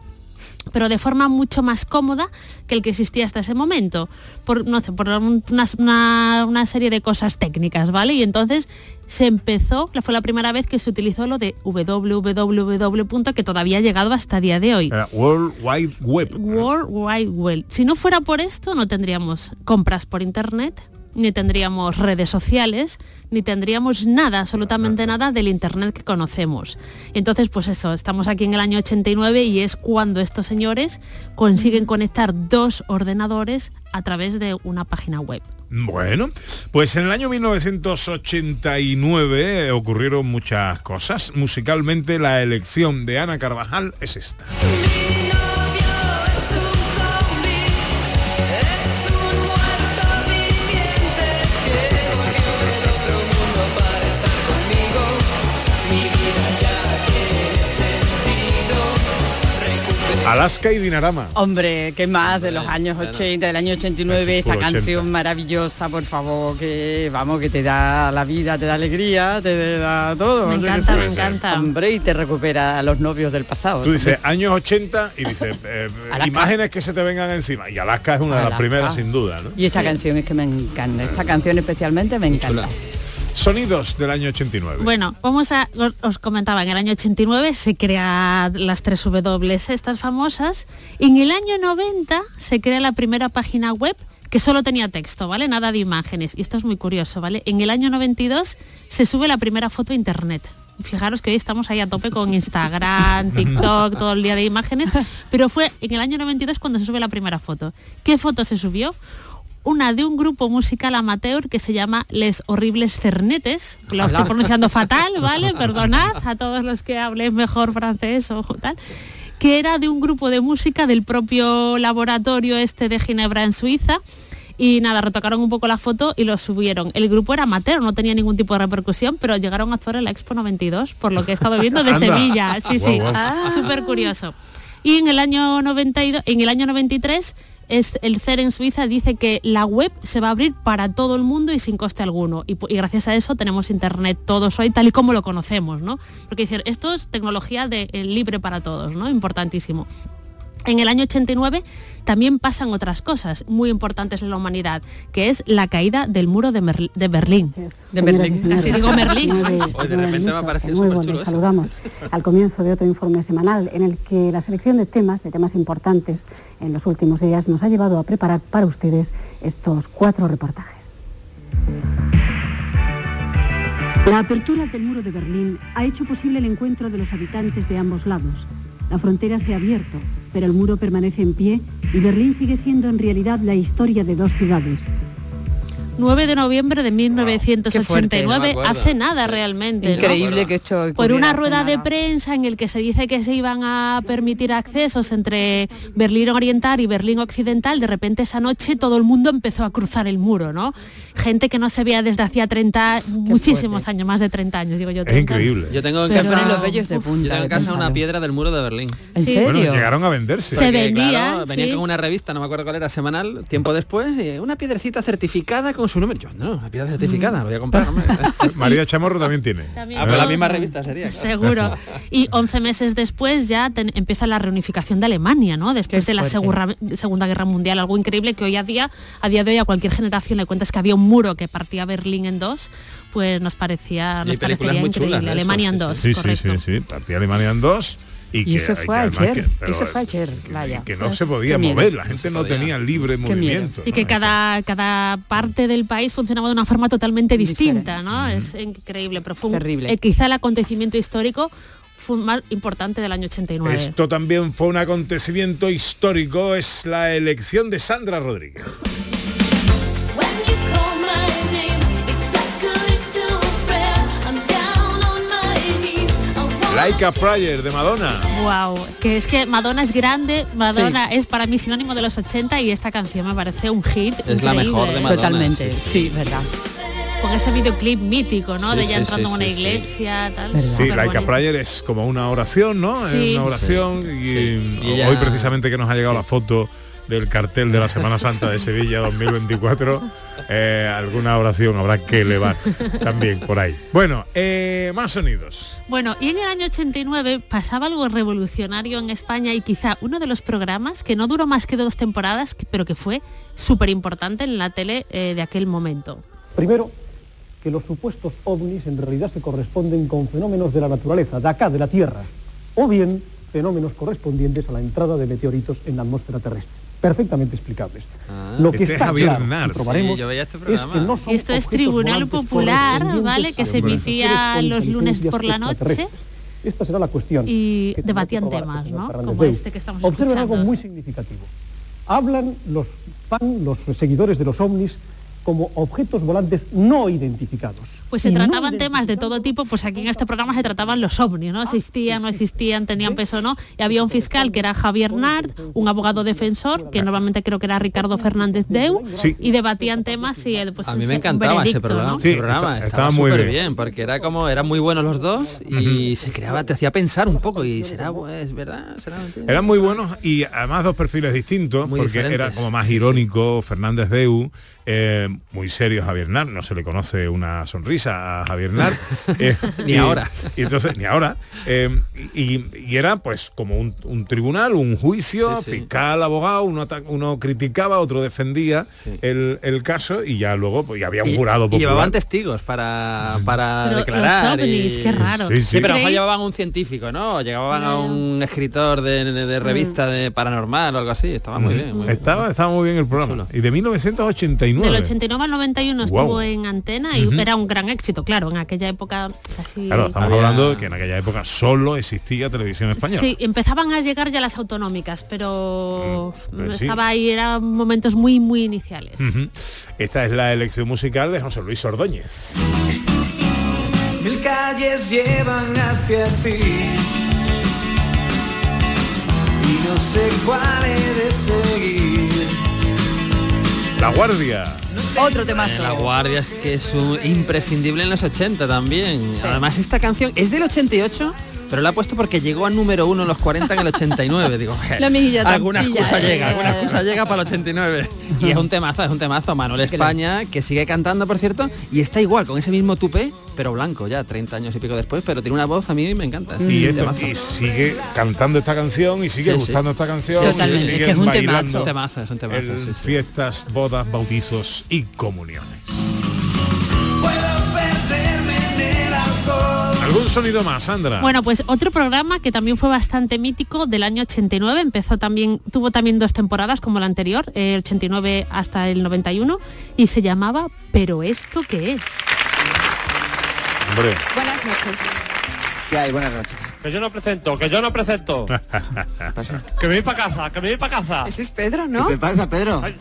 pero de forma mucho más cómoda que el que existía hasta ese momento, por, no sé, por un- una, una- una serie de cosas técnicas, ¿vale? Y entonces se empezó, fue la primera vez que se utilizó lo de www, que todavía ha llegado hasta día de hoy. World Wide Web. World Wide Web. Si no fuera por esto, no tendríamos compras por internet, ni tendríamos redes sociales, ni tendríamos nada, absolutamente nada del internet que conocemos. Entonces, pues eso, estamos aquí en el año 89 y es cuando estos señores consiguen conectar dos ordenadores a través de una página web. Bueno, pues en el año 1989 ocurrieron muchas cosas. Musicalmente la elección de Ana Carvajal es esta. Alaska y Dinarama. Hombre, ¿qué más de los años 80, del año 89, esta puro 80. canción maravillosa, por favor, que vamos, que te da la vida, te da alegría, te da todo. Me encanta, me encanta. Hombre, y te recupera a los novios del pasado. Tú dices años 80 y dices eh, Alaska. imágenes que se te vengan encima. Y Alaska es una de las primeras sin duda, ¿no? Y esta canción es que me encanta, esta canción especialmente me encanta. Sonidos del año 89. Bueno, vamos a, os- comentaba, en el año 89 se crean las tres W, estas famosas, y en el año 90 se crea la primera página web que solo tenía texto, ¿vale? Nada de imágenes. Y esto es muy curioso, ¿vale? En el año 92 se sube la primera foto a internet. Fijaros que hoy estamos ahí a tope con Instagram, TikTok, todo el día de imágenes, pero fue en el año 92 cuando se sube la primera foto. ¿Qué foto se subió? Una de un grupo musical amateur que se llama Les Horribles Cernetes. Lo estoy pronunciando fatal, ¿vale? Perdonad a todos los que hablen mejor francés o tal que era de un grupo de música del propio laboratorio este de Ginebra en Suiza. Y nada, retocaron un poco la foto y lo subieron. El grupo era amateur, no tenía ningún tipo de repercusión, pero llegaron a actuar en la Expo 92, por lo que he estado viendo de. Sevilla. Sí, sí, Guau, guau. súper curioso. Y en el año 92, en el año 93 es el CER en Suiza dice que la web se va a abrir para todo el mundo y sin coste alguno. Y, gracias a eso tenemos internet todos hoy tal y como lo conocemos, ¿no? Porque decir, esto es tecnología de, eh, libre para todos, ¿no? Importantísimo. En el año 89 también pasan otras cosas muy importantes en la humanidad, que es la caída del muro de, Merl- de Berlín. De Berlín. Casi digo Merlín. Hoy de repente me ha parecido Muy súper bueno, chulo saludamos al comienzo de otro informe semanal en el que la selección de temas, de temas importantes en los últimos días, nos ha llevado a preparar para ustedes estos cuatro reportajes. La apertura del muro de Berlín ha hecho posible el encuentro de los habitantes de ambos lados. La frontera se ha abierto, pero el muro permanece en pie y Berlín sigue siendo en realidad la historia de dos ciudades. 9 de noviembre de 1989, fuerte, no me acuerdo. hace nada realmente. ¿no? Increíble que esto Por una rueda de prensa en el que se dice que se iban a permitir accesos entre Berlín Oriental y Berlín Occidental, de repente esa noche todo el mundo empezó a cruzar el muro, ¿no? Gente que no se veía desde hacía 30, muchísimos años, más de 30 años, digo yo. 30. Yo tengo en Pero- casa, los vellos de punta en casa una piedra del muro de Berlín. ¿En Sí. Bueno, llegaron a venderse. Se Porque, vendía, claro, venía sí. con una revista, no me acuerdo cuál era, semanal, tiempo después, y una piedrecita certificada con su número. Yo, no, una piedra certificada, lo voy a comprar. hombre. María Chamorro también tiene. También. Ah, la misma revista sería. claro. Seguro. Y 11 meses después ya ten- empieza la reunificación de Alemania, ¿no? Después Qué de la fuerte. segurra- Segunda Guerra Mundial, algo increíble que hoy a día, a día de hoy a cualquier generación le cuentas que había un muro que partía Berlín en dos, pues nos parecía, Y nos películas parecería muy increíble. eso, Alemania en sí, dos, Sí, sí, correcto. sí, sí. Partía Alemania en dos Y, que- eso y fue que ayer, que- pero eso fue ayer, vaya. que no se podía qué miedo. mover, la gente no tenía libre movimiento. Y que cada, cada parte del país funcionaba de una forma totalmente distinta, ¿no? Es increíble, pero fue Terrible. eh, quizá el acontecimiento histórico fue más importante del año 89. Esto también fue un acontecimiento histórico, es la elección de Sandra Rodríguez. Like a Prayer de Madonna. Wow, que es que Madonna es grande, Madonna es para mí sinónimo de los 80 y esta canción me parece un hit. Es la mejor de. Madonna, Totalmente, sí, sí, sí. verdad. Con ese videoclip mítico, ¿no? Sí, de ella sí, entrando sí, en una iglesia, tal. Sí, Like a. Prayer es como una oración, ¿no? Sí. Es una oración y, Sí. Y ella- hoy precisamente que nos ha llegado la foto del cartel de la Semana Santa de Sevilla 2024, eh, alguna oración habrá que elevar también por ahí. Bueno, eh, más sonidos. Bueno, y en el año 89 pasaba algo revolucionario en España y quizá uno de los programas que no duró más que dos temporadas, pero que fue súper importante en la tele eh, de aquel momento. Primero, que los supuestos ovnis en realidad se corresponden con fenómenos de la naturaleza, de acá, de la Tierra, o bien fenómenos correspondientes a la entrada de meteoritos en la atmósfera terrestre. Perfectamente explicables. Lo que Este es está Javier claro, y Nart. probaremos, Sí, yo veía este es programa. que no son Y esto es Tribunal Popular, ¿vale? Que se emitía los lunes por la noche. Esta será la cuestión. y debatían temas, ¿no? Como este que estamos Observen escuchando. algo muy significativo. Hablan los fan, los seguidores de los ovnis, como objetos volantes no identificados. Pues se trataban temas de todo tipo, pues aquí en este programa se trataban los ovnis, ¿no? Existían, no existían, tenían peso o no. Y había un fiscal que era Javier Nard, un abogado defensor, que normalmente creo que era Ricardo Fernández Deu, Sí. y debatían temas y eh, pues a mí me encantaba ese programa, ¿no? ese Sí, programa está- estaba estaba muy súper bien. bien. porque era como eran muy buenos los dos y se creaba, te hacía pensar un poco y será pues verdad, será mentira? Eran muy buenos y además dos perfiles distintos, Muy porque diferentes. era como más irónico Fernández Deu, eh, muy serio Javier Nar, no se le conoce una sonrisa a Javier Nar. eh, Ni y- ahora. Y entonces, ni ahora. eh, y, y era pues como un, un tribunal, un juicio, Sí, sí. fiscal, abogado, uno, uno criticaba, otro defendía el, el caso y ya luego pues, y había un Y- jurado y, popular. llevaban testigos para, para Pero declarar. los ovnis, y- qué raro. Sí, sí. Sí, pero a lo mejor llevaban un científico, ¿no? Llegaban a un escritor de, de- de revista Mm. de paranormal o algo así. Estaba muy bien. muy bien. Estaba, estaba muy bien el programa. Y de 1989. Del 89 al 91 Guau. estuvo en antena y era un gran éxito, claro, en aquella época casi... Claro, estamos Había- hablando de que en aquella época solo existía televisión española. Sí, empezaban a llegar ya las autonómicas, pero pues sí. estaba ahí, eran momentos muy, muy iniciales. Esta es la elección musical de José Luis Ordóñez. Mil calles llevan hacia ti y no sé cuál he de seguir. La Guardia. Otro temazo. La Guardia es que es un imprescindible en los 80 también. Además esta canción es del 88, pero la ha puesto porque llegó a número uno en los 40 en el 89. Digo, La amiguilla tan alguna pilla, excusa eh. llega, alguna excusa llega para el 89. Y es un temazo, es un temazo. Manuel Sí España, que sigue cantando, por cierto, y está igual, con ese mismo tupé, pero blanco ya, 30 años y pico después, pero tiene una voz a mí me encanta. Y, esto- y sigue cantando esta canción y sigue Sí, sí. gustando esta canción. Sí, y totalmente, sigue es que es un temazo. Es un temazo, es un temazo, en sí, sí. fiestas, bodas, bautizos y comuniones. ¿Algún sonido más, Sandra? Bueno, pues otro programa que también fue bastante mítico del año 89, empezó también, tuvo también dos temporadas como la anterior, el 89 hasta el 91, y se llamaba Pero esto qué es. Hombre. Buenas noches. ¿Qué hay? Buenas noches. Que yo no presento, que yo no presento. que me voy para casa, que me voy para casa. Ese es Pedro, ¿Qué ¿no? te pasa, Pedro? Ay.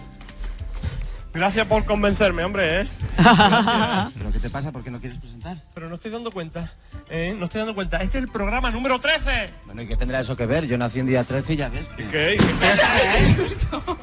Gracias por convencerme, hombre, ¿eh? ¿Pero qué te pasa? ¿Por qué no quieres presentar? Pero no estoy dando cuenta, ¿eh? No estoy dando cuenta. Este es el programa número 13. Bueno, ¿y qué tendrá eso que ver? Yo nací en día 13 y ya ves que... ¿Qué?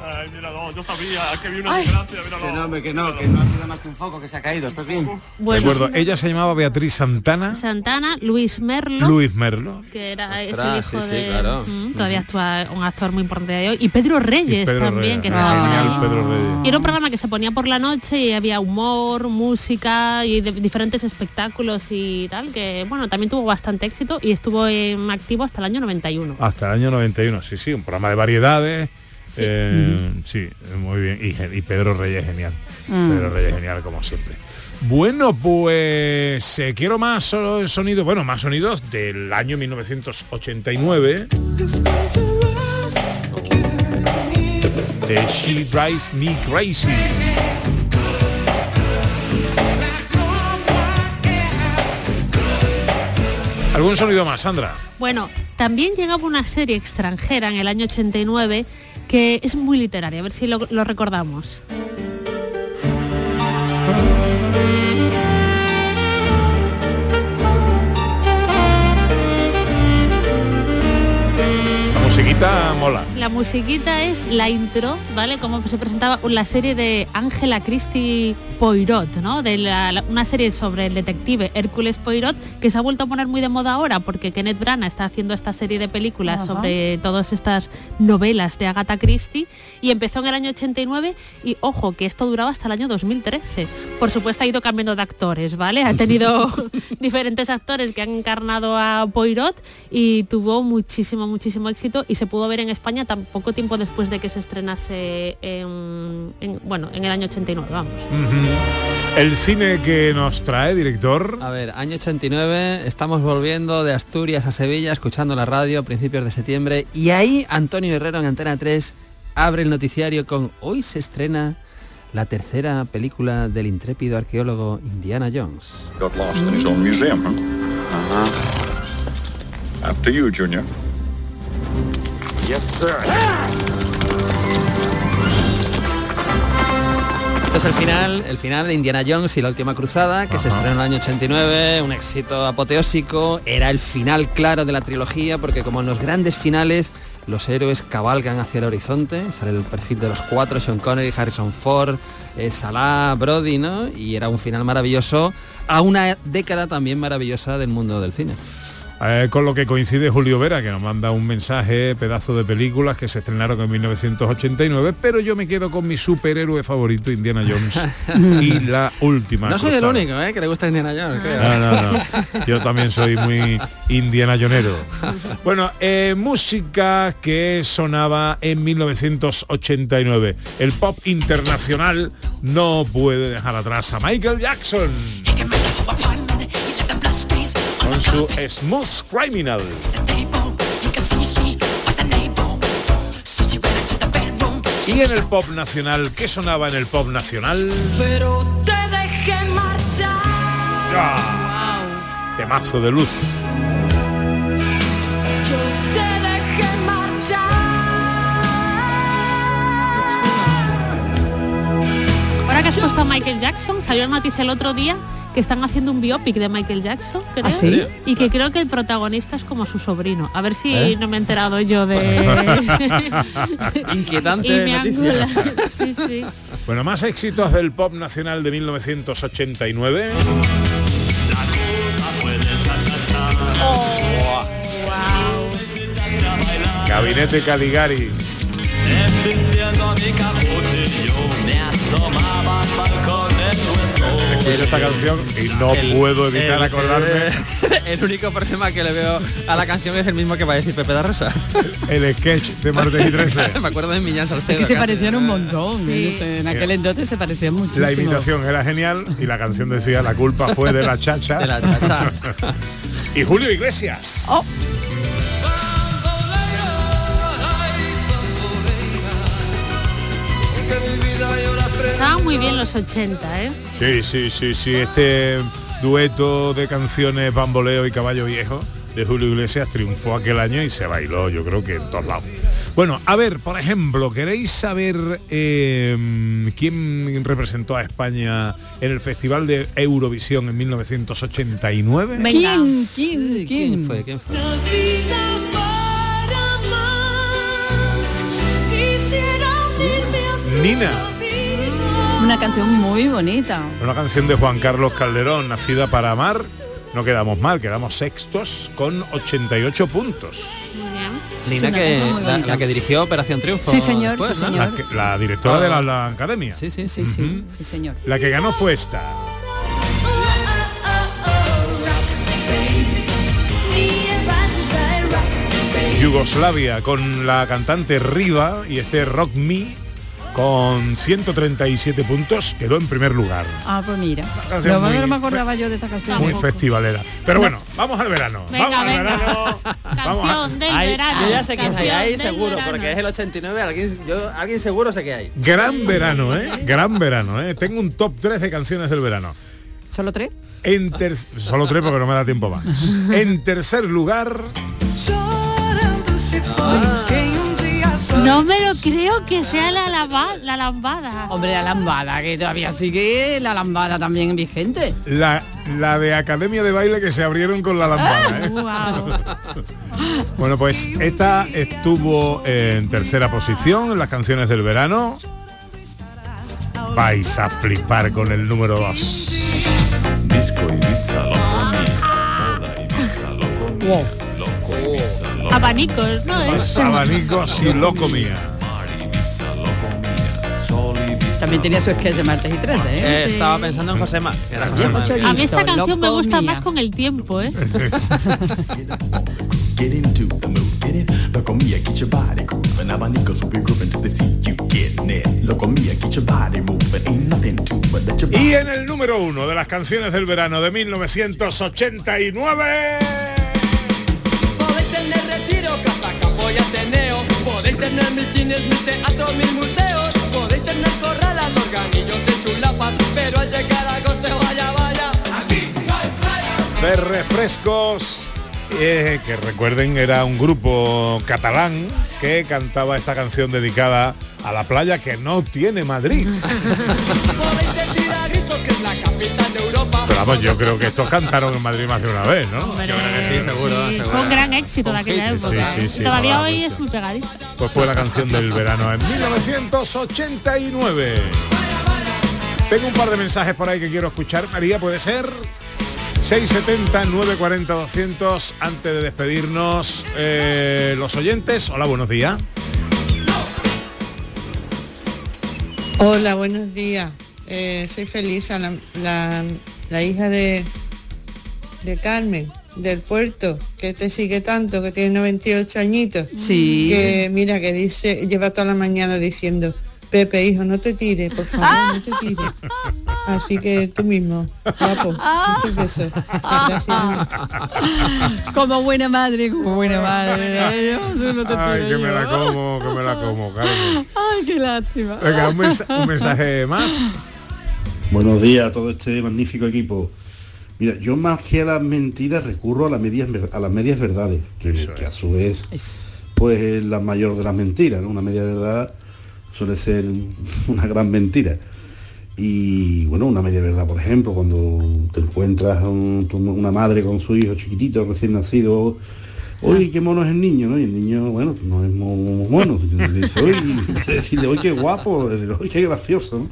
Ay, míralo, yo sabía que vi una Ay. desgracia, míralo. Que no, hombre, que no, que no ha sido más que un foco que se ha caído. ¿Estás bien? Bueno, de acuerdo, ella se llamaba Beatriz Santana, Santana, Luis Merlo, Luis Merlo. que era Ostras, ese hijo sí, sí, de... claro. Mm, todavía actúa un actor muy importante de hoy. Y Pedro Reyes Y Pedro también, Reyes. que estaba ahí. Pedro Reyes. Y era un programa que se ponía por la noche y había humor, música y de- diferentes espectáculos y tal, que bueno, también tuvo bastante éxito y estuvo en activo hasta el año 91. Hasta el año 91, sí, sí, un programa de variedades Eh, sí, muy bien. Y, Pedro Reyes genial. Mm. Pedro Reyes genial como siempre. Bueno, pues eh, quiero más so- sonidos, bueno, más sonidos del año 1989 She Drives Me Crazy. ¿Algún sonido más, Sandra? Bueno, también llegaba una serie extranjera en el año 89 que es muy literaria, a ver si lo recordamos. Musiquita mola. La musiquita es la intro, ¿vale? Como se presentaba la serie de Ángela Christie Poirot, ¿no? De la- la- una serie sobre el detective Hércules Poirot, que se ha vuelto a poner muy de moda ahora porque Kenneth Branagh está haciendo esta serie de películas Ajá. sobre todas estas novelas de Agatha Christie y empezó en el año 89 y ojo que esto duraba hasta el año 2013. Por supuesto ha ido cambiando de actores, ¿vale? Ha tenido diferentes actores que han encarnado a Poirot y tuvo muchísimo, muchísimo éxito y se pudo ver en España tan poco tiempo después de que se estrenase en, en- bueno, en el año 89, vamos. El cine que nos trae, director. A ver, año 89, estamos volviendo de Asturias a Sevilla, escuchando la radio a principios de septiembre, y ahí Antonio Herrero en Antena 3 abre el noticiario con hoy se estrena la tercera película del intrépido arqueólogo Indiana Jones. Got lost in his own museum, huh? After you, Junior. Yes, sir. Este es el final, el final de Indiana Jones y la última cruzada, que se estrenó en el año 89, un éxito apoteósico, era el final claro de la trilogía, porque como en los grandes finales, los héroes cabalgan hacia el horizonte, sale el perfil de los cuatro, Sean Connery, Harrison Ford, eh, Salah, Brody, ¿no? Y era un final maravilloso, a una década también maravillosa del mundo del cine. Eh, con lo que coincide Julio Vera, que nos manda un mensaje, pedazo de películas que se estrenaron en 1989, pero yo me quedo con mi superhéroe favorito, Indiana Jones, y la última. No soy el único, ¿eh? Que le gusta Indiana Jones, creo. No, no, no. Yo también soy muy indianajonero. Bueno, eh, música que sonaba en 1989. El pop internacional no puede dejar atrás a Michael Jackson. Con su Smooth Criminal. Y en el pop nacional, ¿qué sonaba en el pop nacional? Pero te dejé marchar. ¡Ah! Temazo de luz. Yo te dejé marchar. Ahora que has puesto a Michael Jackson, salió la noticia el otro día que están haciendo un biopic de Michael Jackson, creo. ¿Ah, sí? Y que creo que el protagonista es como su sobrino. A ver si ¿Eh? no me he enterado yo de... Inquietante y me noticia. angula. sí, sí. Bueno, más éxitos del pop nacional de 1989. Gabinete Caligari. Escucho esta canción y no puedo evitar el- acordarme El único problema que le veo a la canción es el mismo que va a decir Pepe da Rosa. el sketch de martes y 13. Me acuerdo de Millán Salcedo. Es que se casi. parecían un montón. Sí. En aquel entonces se parecían muchísimo. La imitación era genial y la canción decía la culpa fue de la chacha. De la chacha. y Julio Iglesias. Oh. Estaban muy bien los 80, ¿eh? Sí, sí, sí, sí. Este dueto de canciones Bamboleo y Caballo Viejo de Julio Iglesias triunfó aquel año y se bailó, yo creo que en todos lados. Bueno, a ver, por ejemplo, ¿queréis saber eh, quién representó a España en el Festival de Eurovisión en 1989? Venga. ¿Quién? ¿Quién? Sí, ¿Quién? fue? ¿Quién fue? Nina, Una canción muy bonita. una canción de Juan Carlos Calderón, nacida para amar. No quedamos mal, quedamos sextos con 88 puntos. Una que, la, que dirigió Operación Triunfo. Sí, señor, después, sí, ¿no? señor. La, que- la directora de la, la academia. Sí, sí, Sí, sí, sí, señor. La que ganó fue esta. Yugoslavia con la cantante Riva y este Rock Me con 137 puntos quedó en primer lugar. Ah, pues mira. No, muy no me acordaba yo de esta canción. Muy festivalera. Pero bueno, vamos al verano. Venga, vamos al verano. Vamos a- Canción del Ahí- verano. yo ya sé quién hay ahí seguro, verano. porque es el 89, alguien, yo, alguien seguro sé que hay. Gran verano, ¿eh? Gran verano, ¿eh? Tengo un top 3 de canciones del verano. ¿Solo tres? En ter- Solo tres porque no me da tiempo más. En tercer lugar, No me lo creo que sea la, lava- la lambada. Hombre, la lambada, que todavía sigue la lambada también vigente. la, la de Academia de Baile que se abrieron con la lambada. ¿eh? Guau. Bueno, pues esta estuvo en tercera posición en las canciones del verano. Vais a flipar con el número 2. Abanicos, ¿no? Es- Abanicos y loco mía. También tenía su sketch de martes y 13, ¿eh? Eh, Estaba pensando en Josema. era Josema. A mí esta canción me gusta más con el tiempo, ¿eh? Get into the mood, get it. Loco mía, get your body grooving. Abanicos will be grooving to the sea, you getting it. Loco mía, get your body moving. Ain't nothing to it but your Y en el número uno de las canciones del verano de 1989. Podéis tener retiro, casa, campo y ateneo. Podéis tener mitines, mis teatros, mis museos. Podéis tener corralas, organillos y chulapas. Pero al llegar a coste, vaya, vaya. Aquí no hay playa. de refrescos eh, que recuerden era un grupo catalán que cantaba esta canción dedicada a la playa que no tiene Madrid. vamos, yo creo que estos cantaron en Madrid más de una vez, ¿no? Hombre, sí, seguro, sí, seguro. Fue un gran éxito de aquella época. sí, ¿eh? sí, Todavía hoy mucho. es muy pegadizo. Pues fue la canción del verano en 1989. Tengo un par de mensajes por ahí que quiero escuchar. María, ¿puede ser? 670 940 200 antes de despedirnos eh, los oyentes. Hola, buenos días. Hola, buenos días. Eh, soy Felisa, la, la- la hija de, de Carmen, del puerto, que te sigue tanto, que tiene 98 añitos. Sí. Que mira, que dice, lleva toda la mañana diciendo, Pepe, hijo, no te tires, por favor, no te tires. Así que tú mismo, guapo, muchos besos. Gracias. Como buena madre, como buena madre. Ay, yo, tú no te Ay, tires que me la como, que me la como, Carmen. Ay, qué lástima. Venga, un mensaje más. Buenos días a todo este magnífico equipo. Mira, yo más que a las mentiras recurro a las medias, a las medias verdades, que, que a su vez pues es la mayor de las mentiras, ¿no? Una media verdad suele ser una gran mentira. Y bueno, una media verdad, por ejemplo, cuando te encuentras un- una madre con su hijo chiquitito, recién nacido, Uy, qué mono es el niño, ¿no? Y el niño, bueno, no es muy bueno. Le dice, decirle, uy, qué guapo, uy, qué gracioso, ¿no?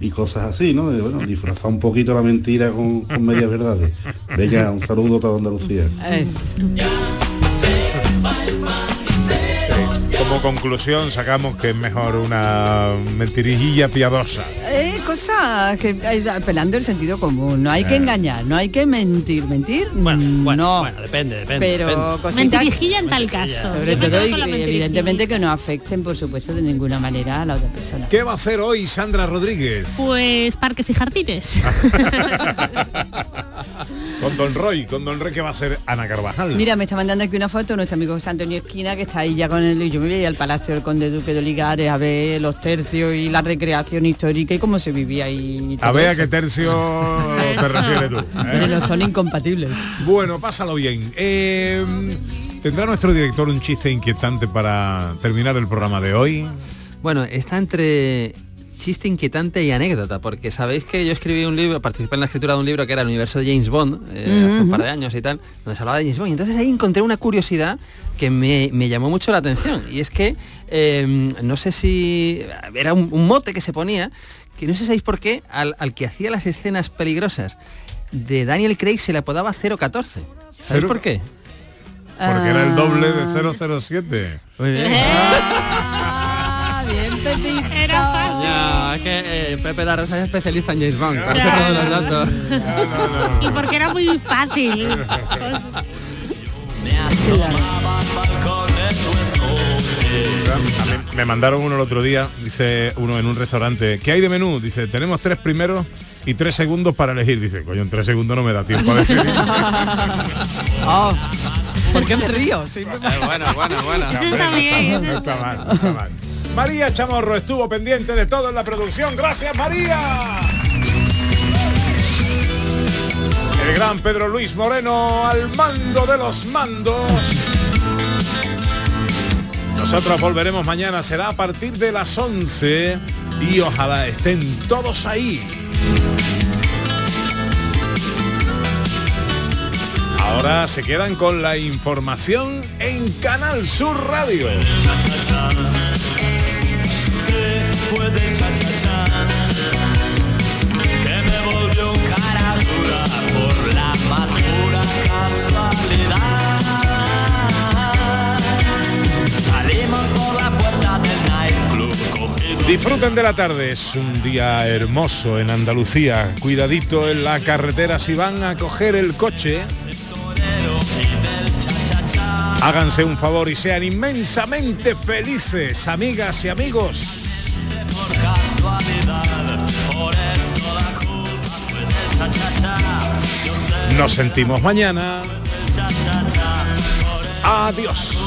Y cosas así, ¿no? De, bueno, disfrazar un poquito la mentira con, con medias verdades. Venga, un saludo a toda Andalucía. Como conclusión sacamos que es mejor una mentirilla piadosa. Eh, cosa que eh, apelando el sentido común, no hay que Eh. engañar, no hay que mentir, mentir, no. Bueno, depende, depende. pero depende. Mentirijilla en tal caso. sobre todo y, mentirijilla. evidentemente que no afecten por supuesto de ninguna manera a la otra persona. ¿Qué va a hacer hoy Sandra Rodríguez? Pues parques y jardines. Con Don Roy, con Don Roy que va a hacer Ana Carvajal. Mira, me está mandando aquí una foto nuestro amigo José Antonio Esquina que está ahí ya con el y yo me voy a ir al Palacio del Conde Duque de Oligares a ver los tercios y la recreación histórica y cómo se vivía ahí. y A ver a qué tercio te refieres tú. ¿eh? Pero no son incompatibles. Bueno, pásalo bien. Eh, ¿Tendrá nuestro director un chiste inquietante para terminar el programa de hoy? Bueno, está entre chiste inquietante y anécdota, porque sabéis que yo escribí un libro, participé en la escritura de un libro que era el universo de James Bond, eh, hace un par de años y tal, donde se hablaba de James Bond. Y entonces ahí encontré una curiosidad que me, me llamó mucho la atención. Y es que, eh, no sé si era un, un mote que se ponía, que no sé si sabéis por qué, al, al que hacía las escenas peligrosas de Daniel Craig se le apodaba 014. ¿Sabéis Cero- por qué? Porque era el doble de 007. Muy bien. Ah, bien, Pepito. Es que eh, Pepe da Rosa es especialista en James Bond, conoce todos los datos. y porque era muy fácil. Me mandaron uno el otro día, dice uno en un restaurante, ¿qué hay de menú? Dice, tenemos tres primeros y tres segundos para elegir. Dice, coño, en tres segundos no me da tiempo a decidir. Oh, ¿Por qué me río? Sí, me- bueno, bueno, bueno. No, hombre, no está mal, no está mal. María Chamorro estuvo pendiente de todo en la producción. Gracias, María. El gran Pedro Luis Moreno al mando de los mandos. Nosotros volveremos mañana, será a partir de las 11 y ojalá estén todos ahí. Ahora se quedan con la información en Canal Sur Radio. Fue de que me volvió cara dura por la más. Disfruten de la tarde, es un día hermoso en Andalucía. Cuidadito en la carretera si van a coger el coche. Háganse un favor y sean inmensamente felices, amigas y amigos. Nos sentimos mañana. Adiós.